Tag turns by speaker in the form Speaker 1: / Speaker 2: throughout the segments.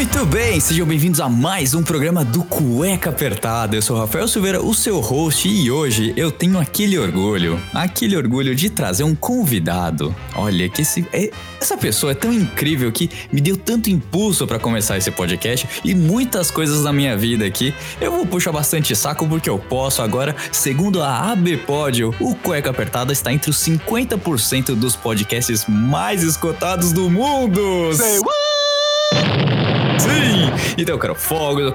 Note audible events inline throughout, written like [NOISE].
Speaker 1: Muito bem, sejam bem-vindos a mais um programa do Cueca Apertada. Eu sou Rafael Silveira, o seu host, e hoje eu tenho aquele orgulho, aquele orgulho de trazer um convidado. Olha, que esse, é, essa pessoa é tão incrível que me deu tanto impulso para começar esse podcast e muitas coisas na minha vida aqui. Eu vou puxar bastante saco porque eu posso agora, segundo a AB Pódio, o Cueca Apertada está entre os 50% dos podcasts mais escutados do mundo.
Speaker 2: Say what?
Speaker 1: Sim! Então eu quero fogo,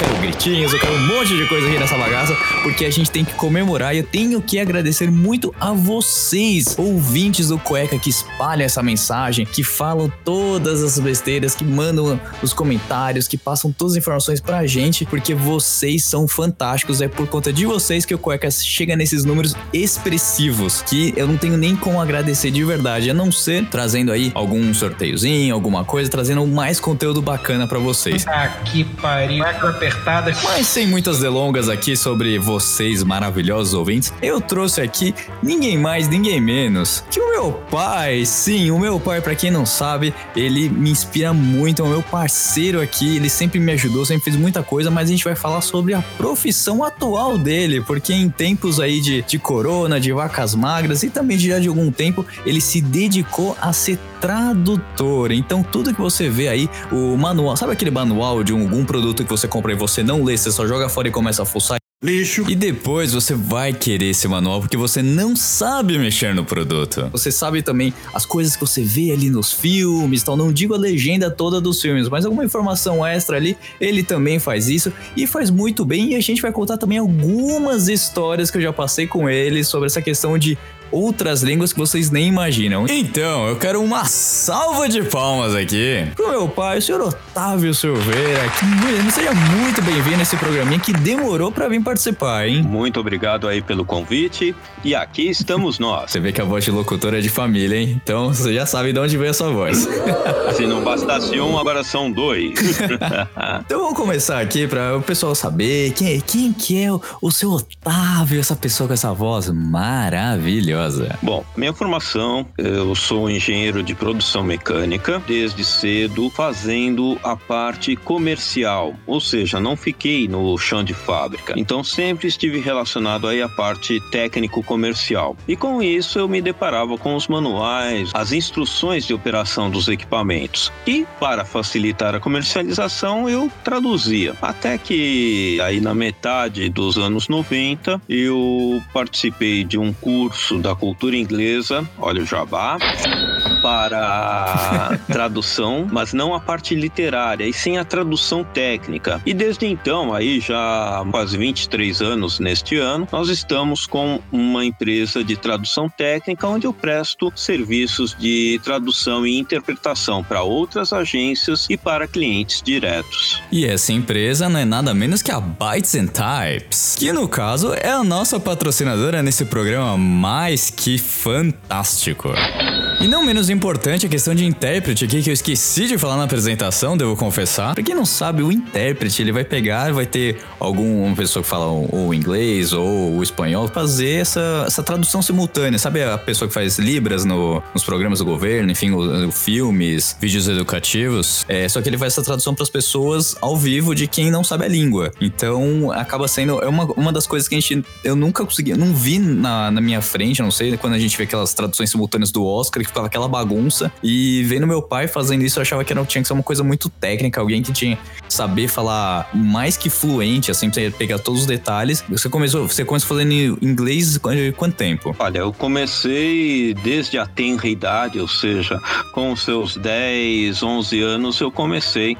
Speaker 1: quero gritinhos, quero um monte de coisa aqui nessa bagaça, porque a gente tem que comemorar e eu tenho que agradecer muito a vocês, ouvintes do Cueca, que espalham essa mensagem, que falam todas as besteiras, que mandam os comentários, que passam todas as informações pra gente, porque vocês são fantásticos. É por conta de vocês que o Cueca chega nesses números expressivos, que eu não tenho nem como agradecer de verdade, a não ser trazendo aí algum sorteiozinho, alguma coisa, trazendo mais conteúdo bacana pra vocês.
Speaker 2: Ah, que pariu. Cueca apertada.
Speaker 1: Mas sem muitas delongas aqui sobre vocês maravilhosos ouvintes, eu trouxe aqui ninguém mais, ninguém menos que o meu pai. Sim, o meu pai, pra quem não sabe, ele me inspira muito, é o meu parceiro aqui, ele sempre me ajudou, sempre fez muita coisa, mas a gente vai falar sobre a profissão atual dele, porque em tempos aí de, de corona, de vacas magras e também já de algum tempo, ele se dedicou a ser tradutor. Então tudo que você vê aí, o manual, sabe aquele manual de um- algum produto que você compra e você não lê, você só joga fora e começa a fuçar?
Speaker 2: Lixo.
Speaker 1: E depois você vai querer esse manual porque você não sabe mexer no produto. Você sabe também as coisas que você vê ali nos filmes, tal. Não digo a legenda toda dos filmes, mas alguma informação extra ali, ele também faz isso e faz muito bem. E a gente vai contar também algumas histórias que eu já passei com ele sobre essa questão de outras línguas que vocês nem imaginam. Então, eu quero uma salva de palmas aqui pro meu pai, o senhor Otávio Silveira, que seja muito bem-vindo a esse programinha que demorou pra vir participar, hein?
Speaker 3: Muito obrigado aí pelo convite. E aqui estamos [LAUGHS] nós.
Speaker 1: Você vê que a voz de locutor é de família, hein? Então você já sabe de onde veio a sua voz. [LAUGHS]
Speaker 3: Se não bastasse um, agora são dois. [LAUGHS]
Speaker 1: então vamos começar aqui para o pessoal saber quem, quem que é o, o seu Otávio, essa pessoa com essa voz maravilhosa.
Speaker 3: Bom, minha formação, eu sou engenheiro de produção mecânica, desde cedo fazendo a parte comercial, ou seja, não fiquei no chão de fábrica. Então sempre estive relacionado aí à parte técnico-comercial. E com isso eu me deparava com os manuais, as instruções de operação dos equipamentos. E para facilitar a comercialização eu traduzia. Até que aí na metade dos anos 90 eu participei de um curso da cultura inglesa, olha o jabá, para [LAUGHS] tradução, mas não a parte literária, e sim a tradução técnica. E desde então, aí já quase 23 anos neste ano, nós estamos com uma empresa de tradução técnica onde eu presto serviços de tradução e interpretação para outras agências e para clientes diretos.
Speaker 1: E essa empresa não é nada menos que a Bytes and Types, que no caso é a nossa patrocinadora nesse programa mais que fantástico. E não menos importante a questão de intérprete aqui que eu esqueci de falar na apresentação, devo confessar. Pra quem não sabe, o intérprete ele vai pegar, vai ter alguma pessoa que fala o, o inglês ou o espanhol, fazer essa, essa tradução simultânea. Sabe a pessoa que faz libras no- nos programas do governo, enfim, o- o filmes, vídeos educativos? É, só que ele faz essa tradução para as pessoas ao vivo de quem não sabe a língua. Então acaba sendo é uma, uma das coisas que a gente eu nunca consegui, não vi na, na minha frente, não sei, quando a gente vê aquelas traduções simultâneas do Oscar, ficava aquela bagunça. E vendo meu pai fazendo isso, eu achava que era, tinha que ser uma coisa muito técnica, alguém que tinha que saber falar mais que fluente, assim, pra pegar todos os detalhes. Você começou, você começou fazendo inglês quanto, quanto tempo?
Speaker 3: Olha, eu comecei desde a tenra idade, ou seja, com seus 10, 11 anos, eu comecei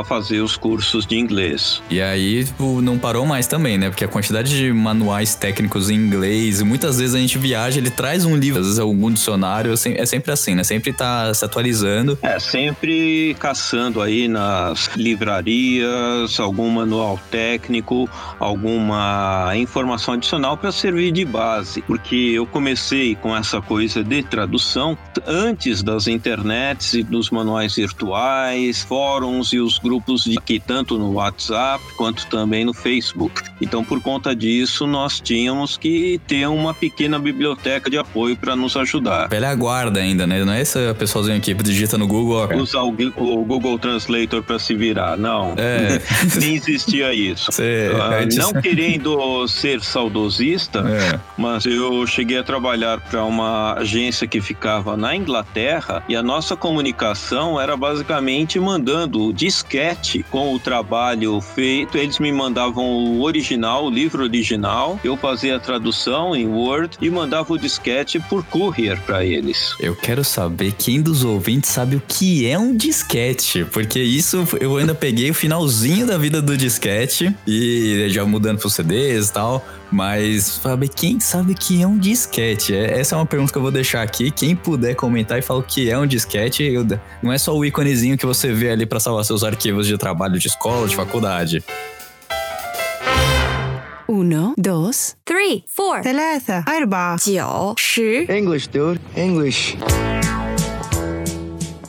Speaker 3: a fazer os cursos de inglês.
Speaker 1: E aí tipo, não parou mais também, né? Porque a quantidade de manuais técnicos em inglês, muitas vezes a gente viaja, ele traz um livro, às vezes algum dicionário, é sempre assim, né? Sempre tá se atualizando.
Speaker 3: É, sempre caçando aí nas livrarias algum manual técnico, alguma informação adicional para servir de base, porque eu comecei com essa coisa de tradução antes das internets e dos manuais virtuais, fóruns e os grupos de aqui, tanto no WhatsApp quanto também no Facebook. Então, por conta disso, nós tínhamos que ter uma pequena biblioteca de apoio para nos ajudar.
Speaker 1: Velha guarda ainda, né? Não é esse pessoalzinho aqui que digita no Google. Ó.
Speaker 3: Usar o, o Google Translator para se virar. Não.
Speaker 1: É. [LAUGHS]
Speaker 3: Nem existia isso.
Speaker 1: Cê,
Speaker 3: Ah, Não [LAUGHS] querendo ser saudosista,
Speaker 1: É.
Speaker 3: mas eu cheguei a trabalhar para uma agência que ficava na Inglaterra e a nossa comunicação era basicamente mandando o com o trabalho feito. Eles me mandavam o original, o livro original, eu fazia a tradução em Word e mandava o disquete por courier para eles.
Speaker 1: Eu quero saber quem dos ouvintes sabe o que é um disquete, porque isso eu ainda peguei o finalzinho da vida do disquete e já mudando pros CDs e tal, mas sabe quem sabe o que é um disquete? É- Essa é uma pergunta que eu vou deixar aqui. Quem puder comentar e falar o que é um disquete, eu- não é só o íconezinho que você vê ali pra salvar seus arquivos de trabalho de escola, de faculdade.
Speaker 4: Uno, dos,
Speaker 5: three, four,
Speaker 4: ثلاثة أربعة
Speaker 5: 九十
Speaker 6: English, dude. English.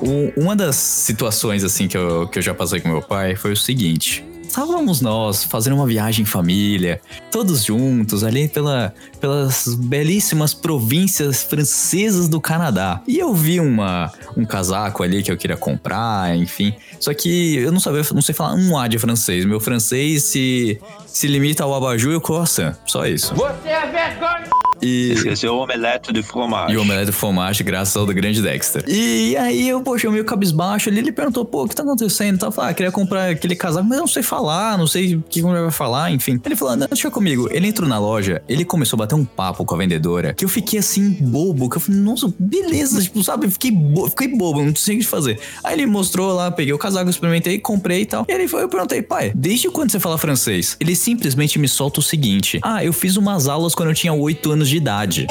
Speaker 1: O- uma das situações assim que eu, que eu já passei com meu pai foi o seguinte. Estávamos nós fazendo uma viagem em família, todos juntos ali pela, pelas belíssimas províncias francesas do Canadá. E eu vi uma, um casaco ali que eu queria comprar, enfim. Só que eu não sabia, não sei falar um A de francês. Meu francês se, se limita ao abajur e o croissant. Só isso.
Speaker 2: Você é vergonha!
Speaker 1: E,
Speaker 3: é o omelete de fromage.
Speaker 1: e o omelete de fromage, graças ao do grande Dexter. E aí eu, poxa, eu meio cabisbaixo ali, ele perguntou, pô, o que tá acontecendo? Tá, ah, queria comprar aquele casaco, mas eu não sei falar, não sei o que a mulher vai falar, enfim. Ele falou, não, deixa comigo. Ele entrou na loja, ele começou a bater um papo com a vendedora, que eu fiquei assim, bobo, que eu falei, nossa, beleza, tipo, sabe, fiquei, bo fiquei bobo, não sei o que fazer. Aí ele mostrou lá, peguei o casaco, experimentei, comprei e tal. E ele foi, eu perguntei, pai, desde quando você fala francês? Ele simplesmente me solta o seguinte, ah, eu fiz umas aulas quando eu tinha 8 anos de idade.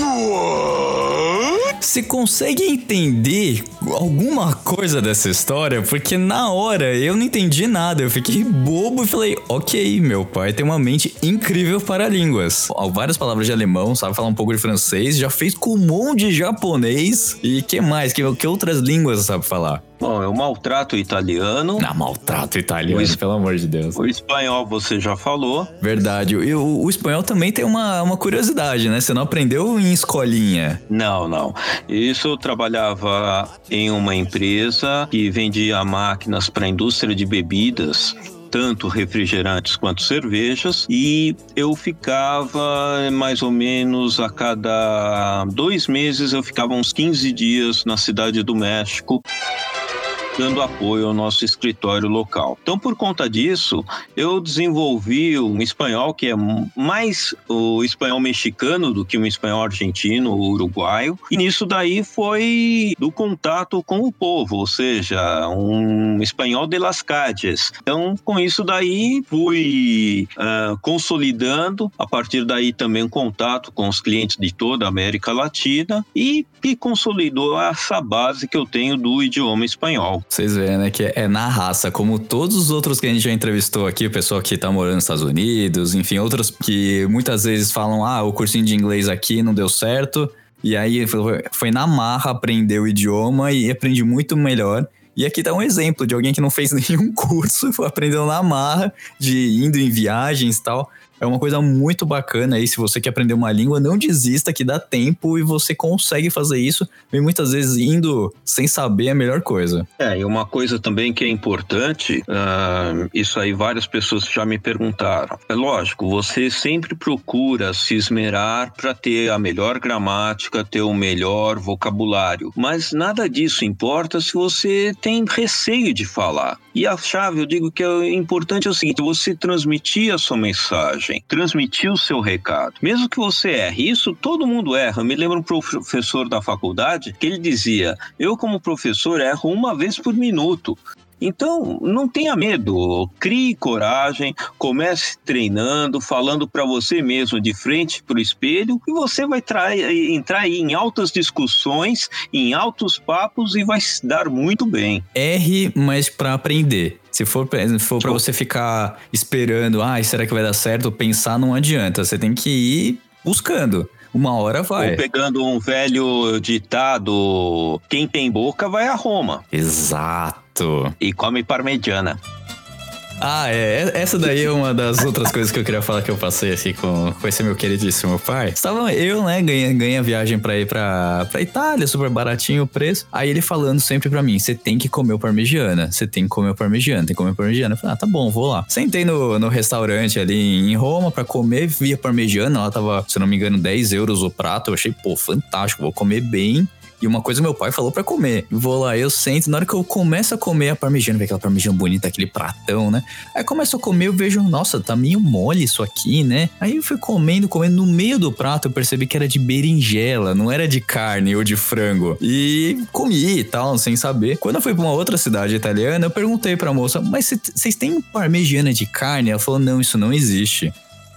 Speaker 1: Você consegue entender alguma coisa dessa história? Porque na hora eu não entendi nada, eu fiquei bobo e falei, ok, meu pai tem uma mente incrível para línguas. Várias palavras de alemão, sabe falar um pouco de francês, já fez Kumon de japonês e que mais? Que, que outras línguas sabe falar?
Speaker 3: Bom, eu maltrato o italiano.
Speaker 1: Na maltrato italiano,
Speaker 3: Isso.
Speaker 1: pelo amor de Deus.
Speaker 3: O espanhol você já falou.
Speaker 1: Verdade. E o, o espanhol também tem uma, uma curiosidade, né? Você não aprendeu em escolinha.
Speaker 3: Não, não. Isso eu trabalhava em uma empresa que vendia máquinas para a indústria de bebidas. Tanto refrigerantes quanto cervejas, e eu ficava mais ou menos a cada dois meses, eu ficava uns 15 dias na cidade do México, dando apoio ao nosso escritório local. Então, por conta disso, eu desenvolvi um espanhol que é mais o espanhol mexicano do que um espanhol argentino ou uruguaio. E nisso daí foi do contato com o povo, ou seja, um espanhol de las calles. Então, com isso daí, fui ah, consolidando, a partir daí também contato com os clientes de toda a América Latina e, e consolidou essa base que eu tenho do idioma espanhol.
Speaker 1: Vocês veem, né, que é na raça, como todos os outros que a gente já entrevistou aqui, o pessoal que tá morando nos Estados Unidos, enfim, outros que muitas vezes falam, ah, o cursinho de inglês aqui não deu certo, e aí foi, na marra aprender o idioma e aprendi muito melhor. E aqui tá um exemplo de alguém que não fez [LAUGHS] nenhum curso, foi aprendendo na marra, de indo em viagens e tal. É uma coisa muito bacana aí, se você quer aprender uma língua, não desista que dá tempo e você consegue fazer isso. E muitas vezes indo sem saber é a melhor coisa.
Speaker 3: É, e uma coisa também que é importante, ah, isso aí várias pessoas já me perguntaram. É lógico, você sempre procura se esmerar para ter a melhor gramática, ter o melhor vocabulário, mas nada disso importa se você tem receio de falar. E a chave, eu digo que é importante é o seguinte: você transmitir a sua mensagem, transmitir o seu recado. Mesmo que você erre, isso todo mundo erra. Eu me lembro um professor da faculdade que ele dizia: Eu, como professor, erro uma vez por minuto. Então, não tenha medo, crie coragem, comece treinando, falando para você mesmo de frente para o espelho e você vai entrar em altas discussões, em altos papos e vai se dar muito bem.
Speaker 1: R, mas para aprender. Se for, pra- for para você ficar esperando, ai, será que vai dar certo? Pensar não adianta. Você tem que ir buscando. Uma hora vai.
Speaker 3: Ou pegando um velho ditado, quem tem boca vai a Roma
Speaker 1: Exato.
Speaker 3: E come parmegiana.
Speaker 1: Ah, é. Essa daí é uma das outras coisas que eu queria falar que eu passei aqui com, com esse meu queridíssimo pai. Estava eu, né, ganha, ganha viagem pra ir pra, pra Itália, super baratinho o preço. Aí ele falando sempre pra mim: você tem que comer o parmegiana, você tem que comer o parmegiana, tem que comer o parmegiana. Eu falei, ah, tá bom, vou lá. Sentei no, no restaurante ali em Roma pra comer, vi a parmegiana, ela tava, se não me engano, 10 euros o prato. Eu achei, pô, fantástico, vou comer bem. E uma coisa meu pai falou pra comer. Vou lá, eu sento, na hora que eu começo a comer a parmegiana, vê aquela parmegiana bonita, aquele pratão, né? Aí começo a comer, eu vejo, nossa, tá meio mole isso aqui, né? Aí eu fui comendo, comendo, no meio do prato eu percebi que era de berinjela, não era de carne ou de frango. E comi e tal, sem saber. Quando eu fui pra uma outra cidade italiana, eu perguntei pra moça, mas cê- vocês têm parmegiana de carne? Ela falou, não, isso não existe.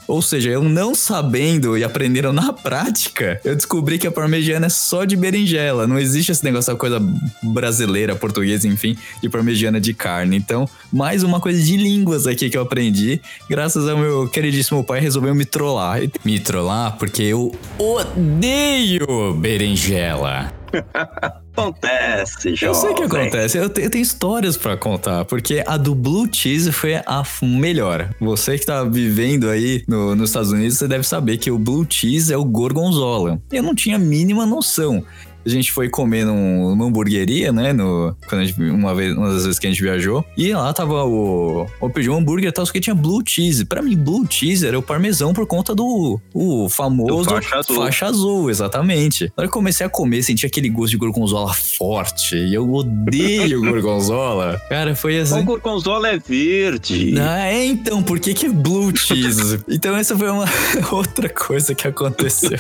Speaker 1: Ou seja, eu não sabendo e aprendendo na prática, eu descobri que a parmegiana é só de berinjela. Não existe esse negócio, essa coisa brasileira, portuguesa, enfim, de parmegiana de carne. Então, mais uma coisa de línguas aqui que eu aprendi, graças ao meu queridíssimo pai, resolveu me trollar. Me trollar porque eu odeio berinjela. [LAUGHS]
Speaker 3: Acontece, jovem.
Speaker 1: Eu sei o que acontece, eu, te- eu tenho histórias pra contar, porque a do Blue Cheese foi a melhor. Você que tá vivendo aí no- nos Estados Unidos, você deve saber que o Blue Cheese é o gorgonzola. Eu não tinha a mínima noção. A gente foi comer num- numa hamburgueria, né? No, quando gente, uma, vez, uma das vezes que a gente viajou. E lá tava o. Eu pedi um hambúrguer e tal, só que tinha blue cheese. Pra mim, blue cheese era o parmesão por conta do o famoso
Speaker 3: Do faixa azul.
Speaker 1: faixa azul, exatamente. Na hora que eu comecei a comer, senti aquele gosto de gorgonzola forte. E eu odeio [LAUGHS] gorgonzola. Cara, foi
Speaker 3: O
Speaker 1: assim.
Speaker 3: gorgonzola é verde.
Speaker 1: Ah, é então, por que que é blue cheese? [LAUGHS] então essa foi uma [LAUGHS] outra coisa que aconteceu.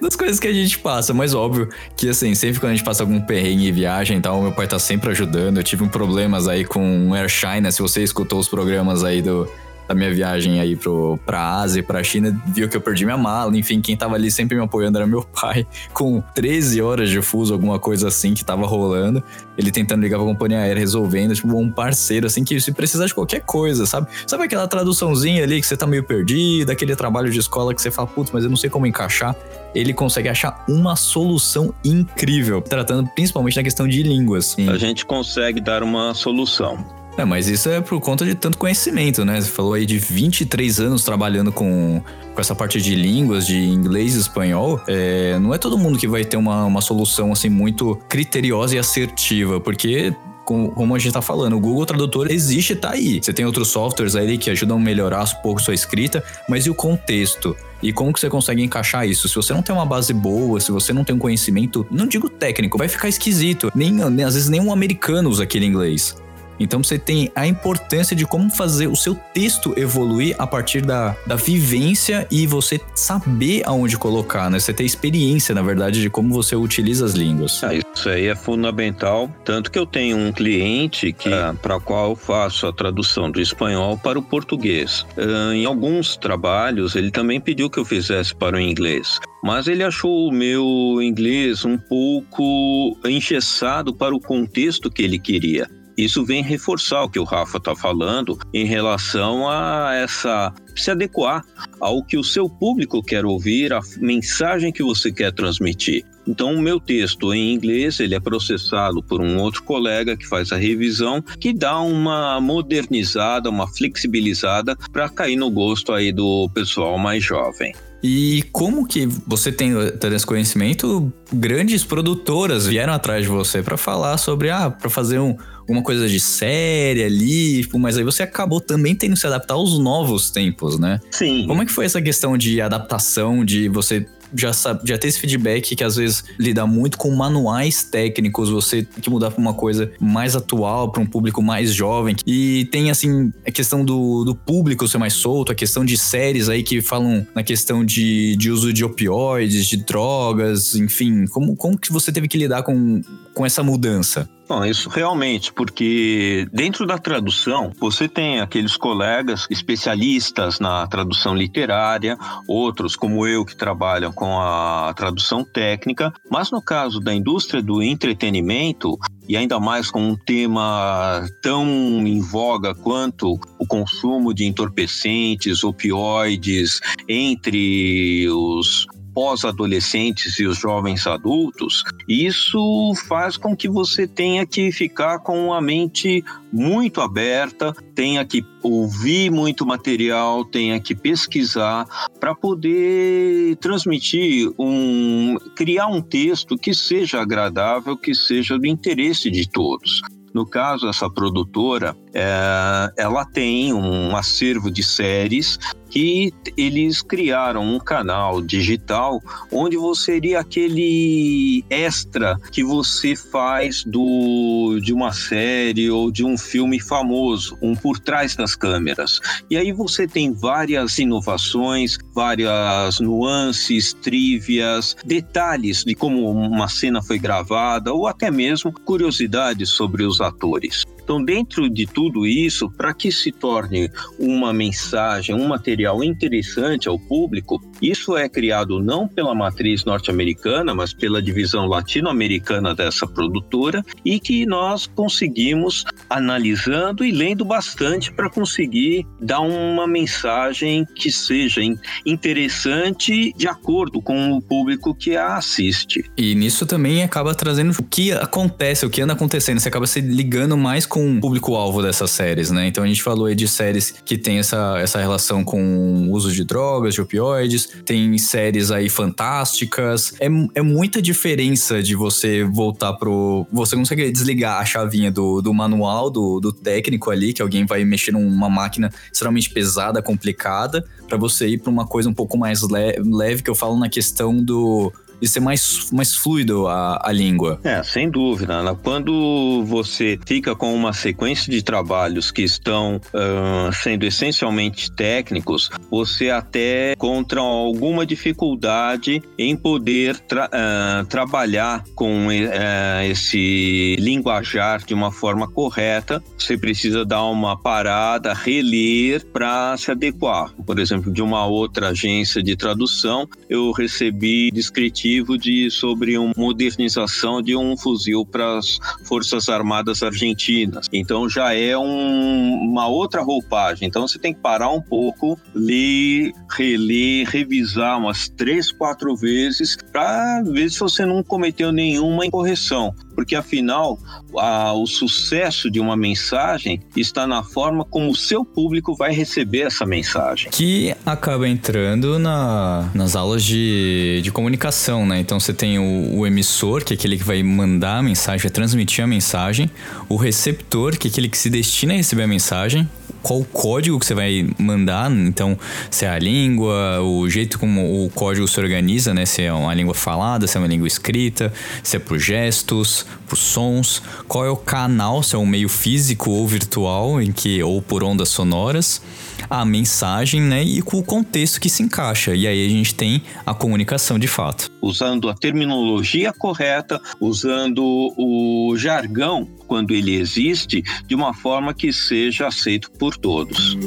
Speaker 1: Das coisas que a gente passa, mas óbvio que assim, sempre quando a gente passa algum perrengue em viagem e tal, meu pai tá sempre ajudando. Eu tive um problemas aí com Air China, se você escutou os programas aí do da minha viagem aí pro, pra Ásia e pra China, viu que eu perdi minha mala. Enfim, quem tava ali sempre me apoiando era meu [LAUGHS] pai, com 13 horas de fuso, alguma coisa assim que tava rolando. Ele tentando ligar pra companhia aérea, resolvendo, tipo, um parceiro, assim, que se precisar de qualquer coisa, sabe? Sabe aquela traduçãozinha ali que você tá meio perdido, aquele trabalho de escola que você fala, putz, mas eu não sei como encaixar. Ele consegue achar uma solução incrível, tratando principalmente na questão de línguas.
Speaker 3: A gente consegue dar uma solução.
Speaker 1: É, mas isso é por conta de tanto conhecimento, né? Você falou aí de 23 anos trabalhando com, com essa parte de línguas, de inglês e espanhol. É, não é todo mundo que vai ter uma, uma solução assim muito criteriosa e assertiva, porque com- como a gente tá falando, o Google Tradutor existe, tá aí. Você tem outros softwares aí que ajudam a melhorar um pouco sua escrita, mas e o contexto? E como que você consegue encaixar isso? Se você não tem uma base boa, se você não tem um conhecimento, não digo técnico, vai ficar esquisito. Nem, nem- às vezes nem um americano usa aquele inglês. Então você tem a importância de como fazer o seu texto evoluir a partir da, da vivência e você saber aonde colocar, né? Você ter experiência, na verdade, de como você utiliza as línguas.
Speaker 3: Ah, isso aí é fundamental. Tanto que eu tenho um cliente que para qual eu faço a tradução do espanhol para o português. Ah, em alguns trabalhos, ele também pediu que eu fizesse para o inglês. Mas ele achou o meu inglês um pouco engessado para o contexto que ele queria. Isso vem reforçar o que o Rafa está falando em relação a essa se adequar ao que o seu público quer ouvir, a mensagem que você quer transmitir. Então, o meu texto em inglês ele é processado por um outro colega que faz a revisão, que dá uma modernizada, uma flexibilizada para cair no gosto aí do pessoal mais jovem.
Speaker 1: E como que você tem tendo esse conhecimento, grandes produtoras vieram atrás de você pra falar sobre, ah, para fazer um, uma coisa de série ali, tipo, mas aí você acabou também tendo que se adaptar aos novos tempos, né?
Speaker 3: Sim.
Speaker 1: Como é que foi essa questão de adaptação, de você já, sabe, já ter esse feedback que às vezes lida muito com manuais técnicos, você tem que mudar pra uma coisa mais atual, pra um público mais jovem. E tem, assim, a questão do, do público ser mais solto, a questão de séries aí que falam na questão de, de uso de opioides, de drogas, enfim. Como, como que você teve que lidar com, com essa mudança?
Speaker 3: Bom, isso realmente, porque dentro da tradução, você tem aqueles colegas especialistas na tradução literária, outros, como eu, que trabalham com a tradução técnica, mas no caso da indústria do entretenimento, e ainda mais com um tema tão em voga quanto o consumo de entorpecentes, opioides entre os pós-adolescentes e os jovens adultos, isso faz com que você tenha que ficar com a mente muito aberta, tenha que ouvir muito material, tenha que pesquisar para poder transmitir um criar um texto que seja agradável, que seja do interesse de todos. No caso, essa produtora, é, ela tem um acervo de séries que eles criaram um canal digital onde você seria aquele extra que você faz do de uma série ou de um filme famoso, um por trás das câmeras. E aí você tem várias inovações, várias nuances, trivias, detalhes de como uma cena foi gravada ou até mesmo curiosidades sobre os atores. Então, dentro de tudo isso, para que se torne uma mensagem, um material interessante ao público, isso é criado não pela matriz norte-americana, mas pela divisão latino-americana dessa produtora e que nós conseguimos analisando e lendo bastante para conseguir dar uma mensagem que seja interessante de acordo com o público que a assiste.
Speaker 1: E nisso também acaba trazendo o que acontece, o que anda acontecendo. Você acaba se ligando mais com o público-alvo dessas séries, né? Então a gente falou aí de séries que tem essa, essa relação com o uso de drogas, de opioides, tem séries aí fantásticas. É, é muita diferença de você voltar pro. Você consegue desligar a chavinha do, do manual, do, do técnico ali, que alguém vai mexer numa máquina extremamente pesada, complicada, para você ir para uma coisa um pouco mais le leve, que eu falo na questão do de ser mais, mais fluido a, a língua.
Speaker 3: É, sem dúvida. Né? Quando você fica com uma sequência de trabalhos que estão uh, sendo essencialmente técnicos, você até encontra alguma dificuldade em poder tra uh, trabalhar com uh, esse linguajar de uma forma correta. Você precisa dar uma parada, reler para se adequar. Por exemplo, de uma outra agência de tradução, eu recebi descritivo de sobre uma modernização de um fuzil para as Forças Armadas Argentinas. Então já é um, uma outra roupagem. Então você tem que parar um pouco, ler, reler, revisar umas três, quatro vezes para ver se você não cometeu nenhuma incorreção porque afinal a, o sucesso de uma mensagem está na forma como o seu público vai receber essa mensagem.
Speaker 1: Que acaba entrando na, nas aulas de, de comunicação, né? Então você tem o, o emissor, que é aquele que vai mandar a mensagem, vai transmitir a mensagem, o receptor, que é aquele que se destina a receber a mensagem, qual o código que você vai mandar, então se é a língua, o jeito como o código se organiza, né? Se é uma língua falada, se é uma língua escrita, se é por gestos, por sons, qual é o canal, se é um meio físico ou virtual, em que ou por ondas sonoras, a mensagem, né? E com o contexto que se encaixa. E aí a gente tem a comunicação de fato.
Speaker 3: Usando a terminologia correta, usando o jargão quando ele existe, de uma forma que seja aceito por todos.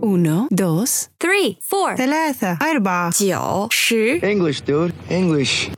Speaker 4: Uno, dos,
Speaker 5: three, four,
Speaker 4: ثلاثة أربعة
Speaker 5: 九十
Speaker 6: English, dude. English.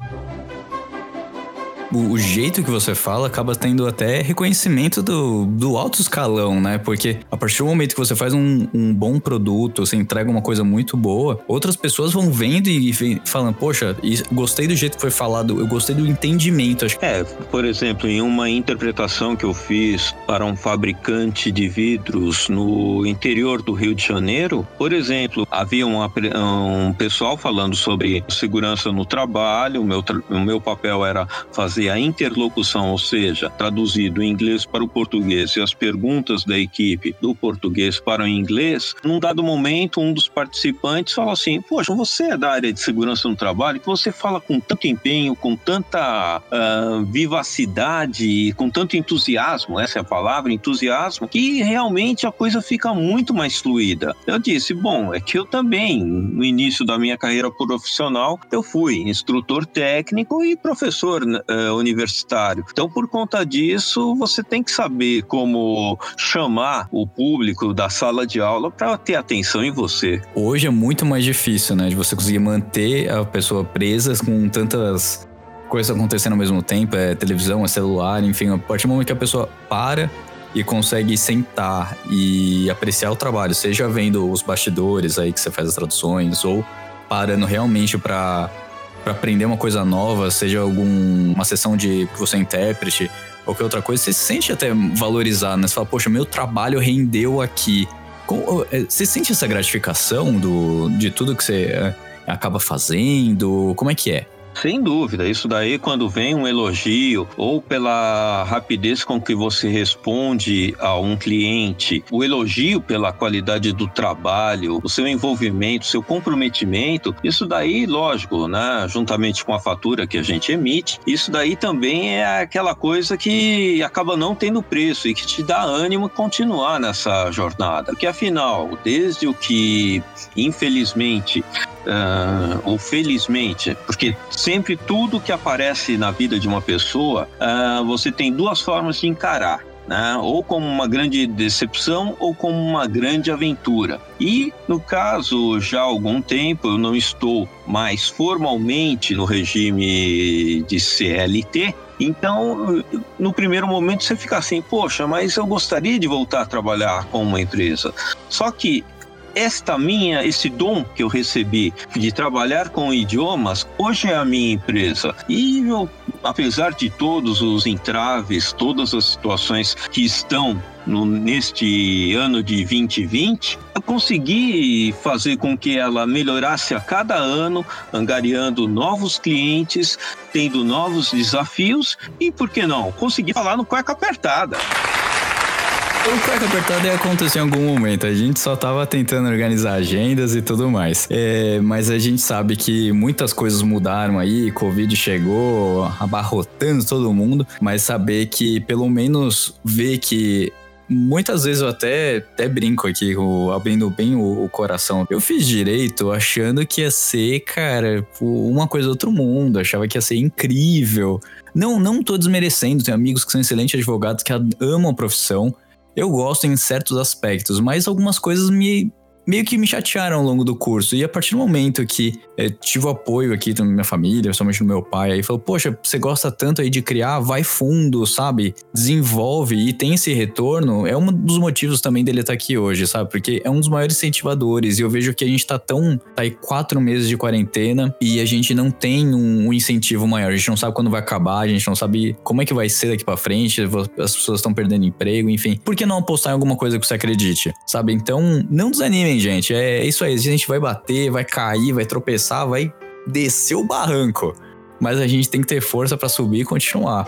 Speaker 1: o, o jeito que você fala acaba tendo até reconhecimento do, do alto escalão, né? Porque a partir do momento que você faz um, um bom produto, você entrega uma coisa muito boa, outras pessoas vão vendo e, e falando, poxa, gostei do jeito que foi falado, eu gostei do entendimento.
Speaker 3: É, por exemplo, em uma interpretação que eu fiz para um fabricante de vidros no interior do Rio de Janeiro, por exemplo, havia pre- um pessoal falando sobre segurança no trabalho, o meu, o meu papel era fazer a interlocução, ou seja, traduzir do inglês para o português e as perguntas da equipe do português para o inglês, num dado momento, um dos participantes fala assim: Poxa, você é da área de segurança no trabalho, que você fala com tanto empenho, com tanta uh, vivacidade, com tanto entusiasmo, essa é a palavra, entusiasmo, que realmente a coisa fica muito mais fluida. Eu disse: Bom, é que eu também, no início da minha carreira profissional, eu fui instrutor técnico e professor uh, universitário. Então, por conta disso, você tem que saber como chamar o público da sala de aula para ter atenção em você.
Speaker 1: Hoje é muito mais difícil, né? De você conseguir manter a pessoa presa com tantas coisas acontecendo ao mesmo tempo, é televisão, é celular, enfim, a partir do momento que a pessoa para e consegue sentar e apreciar o trabalho, seja vendo os bastidores aí que você faz as traduções ou parando realmente para para aprender uma coisa nova, seja alguma sessão de que você é intérprete, qualquer outra coisa, você se sente até valorizado, né? Você fala, poxa, meu trabalho rendeu aqui. É, você sente essa gratificação do, de tudo que você é, acaba fazendo? Como é que é?
Speaker 3: Sem dúvida, isso daí quando vem um elogio ou pela rapidez com que você responde a um cliente, o elogio pela qualidade do trabalho, o seu envolvimento, seu comprometimento, isso daí, lógico, né, juntamente com a fatura que a gente emite, isso daí também é aquela coisa que acaba não tendo preço e que te dá ânimo continuar nessa jornada. Porque afinal, desde o que infelizmente uh, ou felizmente, porque sempre tudo que aparece na vida de uma pessoa, uh, você tem duas formas de encarar. Né? ou como uma grande decepção ou como uma grande aventura. E no caso, já há algum tempo, eu não estou mais formalmente no regime de CLT, então, no primeiro momento você fica assim, poxa, mas eu gostaria de voltar a trabalhar com uma empresa. Só que esta minha, esse dom que eu recebi de trabalhar com idiomas, hoje é a minha empresa. E eu, apesar de todos os entraves, todas as situações que estão no, neste ano de 2020, eu consegui fazer com que ela melhorasse a cada ano, angariando novos clientes, tendo novos desafios e, por que não, consegui falar no cueca apertada.
Speaker 1: O cueca apertada ia acontecer em algum momento. A gente só tava tentando organizar agendas e tudo mais. É, mas a gente sabe que muitas coisas mudaram aí, Covid chegou, abarrotando todo mundo. Mas saber que pelo menos ver que Muitas vezes eu até, até brinco aqui, abrindo bem o, o, coração. Eu fiz direito achando que ia ser, cara, uma coisa do outro mundo. Achava que ia ser incrível. Não, não tô desmerecendo. Tenho amigos que são excelentes advogados que amam a profissão eu gosto em certos aspectos, mas algumas coisas me meio que me chatearam ao longo do curso. E a partir do momento que é, tive o apoio aqui da minha família, principalmente do meu pai, aí falou: Poxa, você gosta tanto aí de criar, vai fundo, sabe? Desenvolve e tem esse retorno. É um dos motivos também dele estar aqui hoje, sabe? Porque é um dos maiores incentivadores. E eu vejo que a gente tá tão. tá aí quatro meses de quarentena e a gente não tem um, um incentivo maior. A gente não sabe quando vai acabar, a gente não sabe como é que vai ser daqui para frente, as pessoas estão perdendo emprego, enfim. Por que não apostar em alguma coisa que você acredite, sabe? Então, não desanimem, gente. É isso aí. A gente vai bater, vai cair, vai tropeçar, vai descer o barranco. Mas a gente tem que ter força para subir e continuar.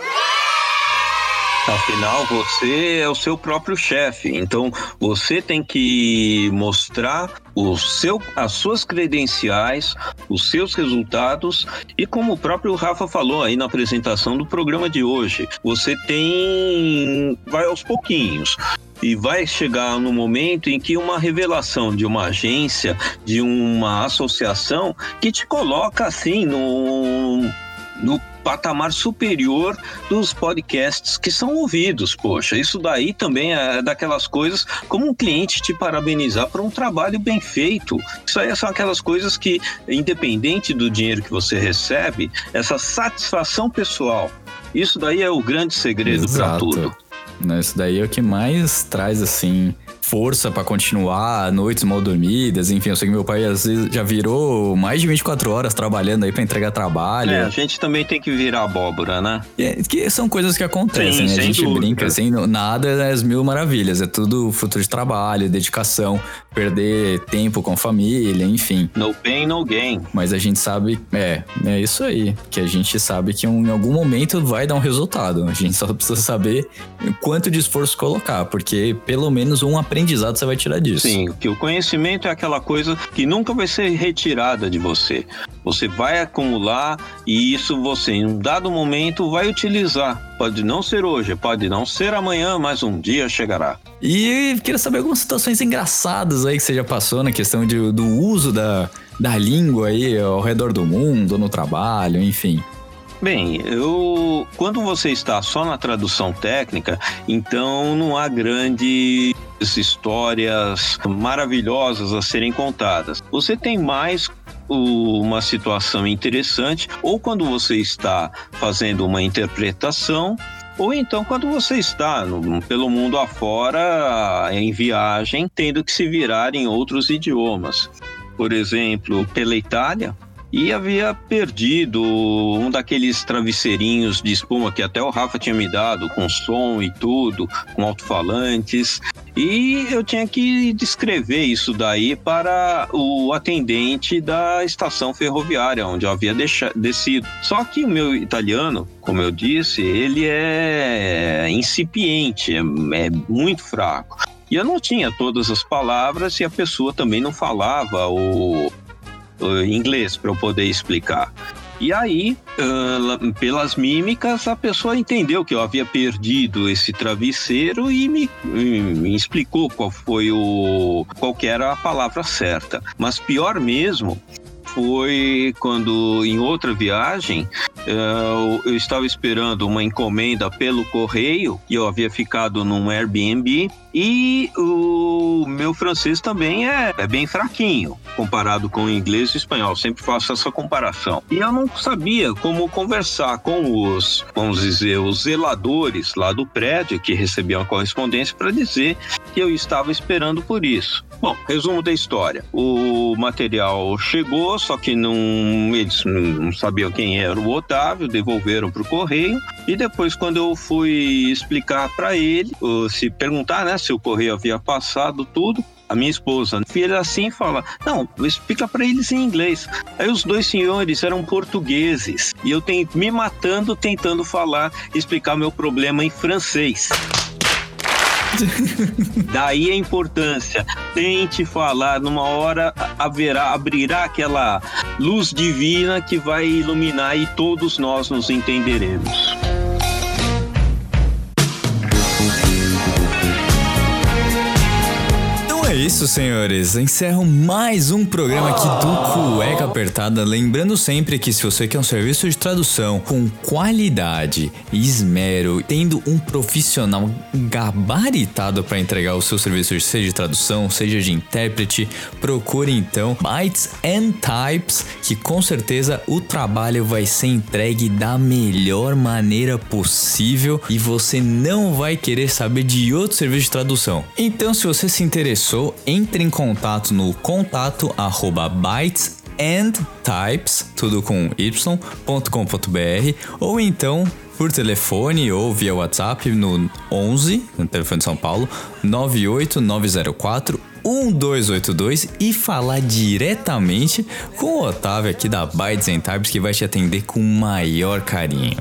Speaker 3: Afinal, você é o seu próprio chefe, então você tem que mostrar o seu, as suas credenciais, os seus resultados e como o próprio Rafa falou aí na apresentação do programa de hoje, você tem vai aos pouquinhos e vai chegar no momento em que uma revelação de uma agência, de uma associação que te coloca assim no no patamar superior dos podcasts que são ouvidos. Poxa, isso daí também é daquelas coisas como um cliente te parabenizar por um trabalho bem feito. Isso aí são aquelas coisas que, independente do dinheiro que você recebe, essa satisfação pessoal. Isso daí é o grande segredo para tudo.
Speaker 1: Isso daí é o que mais traz assim força para continuar, noites mal dormidas, enfim, eu sei que meu pai às vezes já virou mais de 24 horas trabalhando aí para entregar trabalho. É,
Speaker 3: a gente também tem que virar abóbora, né?
Speaker 1: É, que são coisas que acontecem, Sim, né? A gente dúvida. brinca assim, nada é as mil maravilhas, é tudo fruto de trabalho, dedicação. perder tempo com a família, enfim.
Speaker 3: No pain, no gain.
Speaker 1: Mas a gente sabe, é, é isso aí, que a gente sabe que em algum momento vai dar um resultado. A gente só precisa saber quanto de esforço colocar, porque pelo menos um aprendizado você vai tirar disso.
Speaker 3: Sim, que o conhecimento é aquela coisa que nunca vai ser retirada de você. Você vai acumular e isso você, em um dado momento, vai utilizar. Pode não ser hoje, pode não ser amanhã, mas um dia chegará.
Speaker 1: E queria saber algumas situações engraçadas aí que você já passou na questão de, do uso da, da língua aí ao redor do mundo, no trabalho, enfim.
Speaker 3: Bem, eu quando você está só na tradução técnica, então não há grandes histórias maravilhosas a serem contadas. Você tem mais uma situação interessante ou quando você está fazendo uma interpretação ou então quando você está no, pelo mundo afora em viagem, tendo que se virar em outros idiomas. Por exemplo, pela Itália, e havia perdido um daqueles travesseirinhos de espuma que até o Rafa tinha me dado, com som e tudo, com alto-falantes. E eu tinha que descrever isso daí para o atendente da estação ferroviária, onde eu havia descido. Só que o meu italiano, como eu disse, ele é incipiente, é, é muito fraco. E eu não tinha todas as palavras e a pessoa também não falava o, o inglês para eu poder explicar. E aí, uh, pelas mímicas, a pessoa entendeu que eu havia perdido esse travesseiro e me, me, explicou qual foi o qual era a palavra certa. Mas pior mesmo foi quando em outra viagem uh, eu estava esperando uma encomenda pelo correio e eu havia ficado num Airbnb e o meu francês também é, é bem fraquinho comparado com o inglês e o espanhol. Sempre faço essa comparação. E eu não sabia como conversar com os, vamos dizer, os zeladores lá do prédio que recebiam a correspondência para dizer que eu estava esperando por isso. Bom, resumo da história. O material chegou, só que não, eles não sabiam quem era o Otávio, devolveram para o correio. E depois, quando eu fui explicar para ele, se perguntar né, se o correio havia passado tudo, a minha esposa, filha assim fala: Não, explica para eles em inglês. Aí os dois senhores eram portugueses e eu tenho me matando tentando falar, explicar meu problema em francês. [LAUGHS] Daí a importância. Tente falar, numa hora haverá, abrirá aquela luz divina que vai iluminar e todos nós nos entenderemos.
Speaker 1: Isso, senhores. Encerro mais um programa aqui do Cueca Apertada. Lembrando sempre que se você quer um serviço de tradução com qualidade e esmero, tendo um profissional gabaritado para entregar o seu serviço, seja de tradução, seja de intérprete, procure então Bytes and Types, que com certeza o trabalho vai ser entregue da melhor maneira possível e você não vai querer saber de outro serviço de tradução. Então, se você se interessou, entre em contato no contato arroba bytes and types, tudo com y.com.br, ou então por telefone ou via WhatsApp no 11, no telefone de São Paulo, 98904 1282 e falar diretamente com o Otávio aqui da Bytes and Types que vai te atender com maior carinho.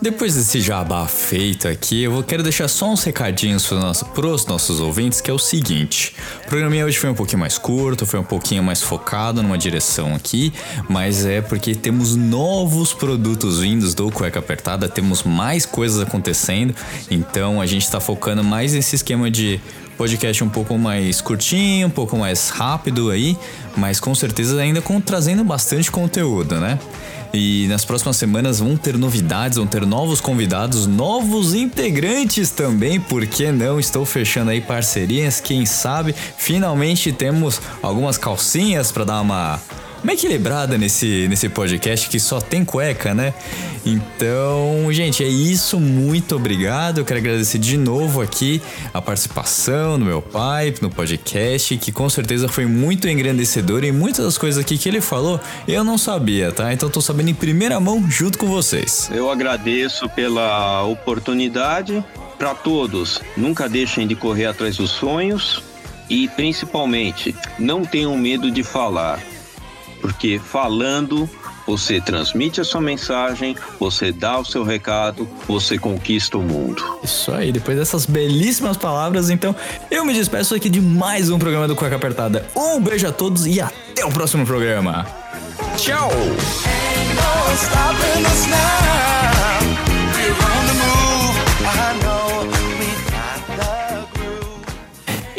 Speaker 1: Depois desse jabá feito aqui, eu quero deixar só uns recadinhos para nosso, pros nossos ouvintes, que é o seguinte. O programa hoje foi um pouquinho mais curto, foi um pouquinho mais focado numa direção aqui, mas é porque temos novos produtos vindos do Cueca Apertada, temos mais coisas acontecendo, então a gente está focando mais nesse esquema de podcast um pouco mais curtinho, um pouco mais rápido aí, mas com certeza ainda com, trazendo bastante conteúdo, né? E nas próximas semanas vão ter novidades, vão ter novos convidados, novos integrantes também, por que não? Estou fechando aí parcerias, quem sabe finalmente temos algumas calcinhas para dar uma uma equilibrada nesse, nesse podcast que só tem cueca, né? Então, gente, é isso. Muito obrigado. Eu quero agradecer de novo aqui a participação do meu pai no podcast, que com certeza foi muito engrandecedor e muitas das coisas aqui que ele falou eu não sabia, tá? Então tô sabendo em primeira mão junto com vocês.
Speaker 3: Eu agradeço pela oportunidade. Para todos, nunca deixem de correr atrás dos sonhos E principalmente, não tenham medo de falar, porque falando você transmite a sua mensagem, você dá o seu recado, você conquista o mundo.
Speaker 1: Isso aí, depois dessas belíssimas palavras, então eu me despeço aqui de mais um programa do Cueca Apertada. Um beijo a todos e até o próximo programa. Tchau!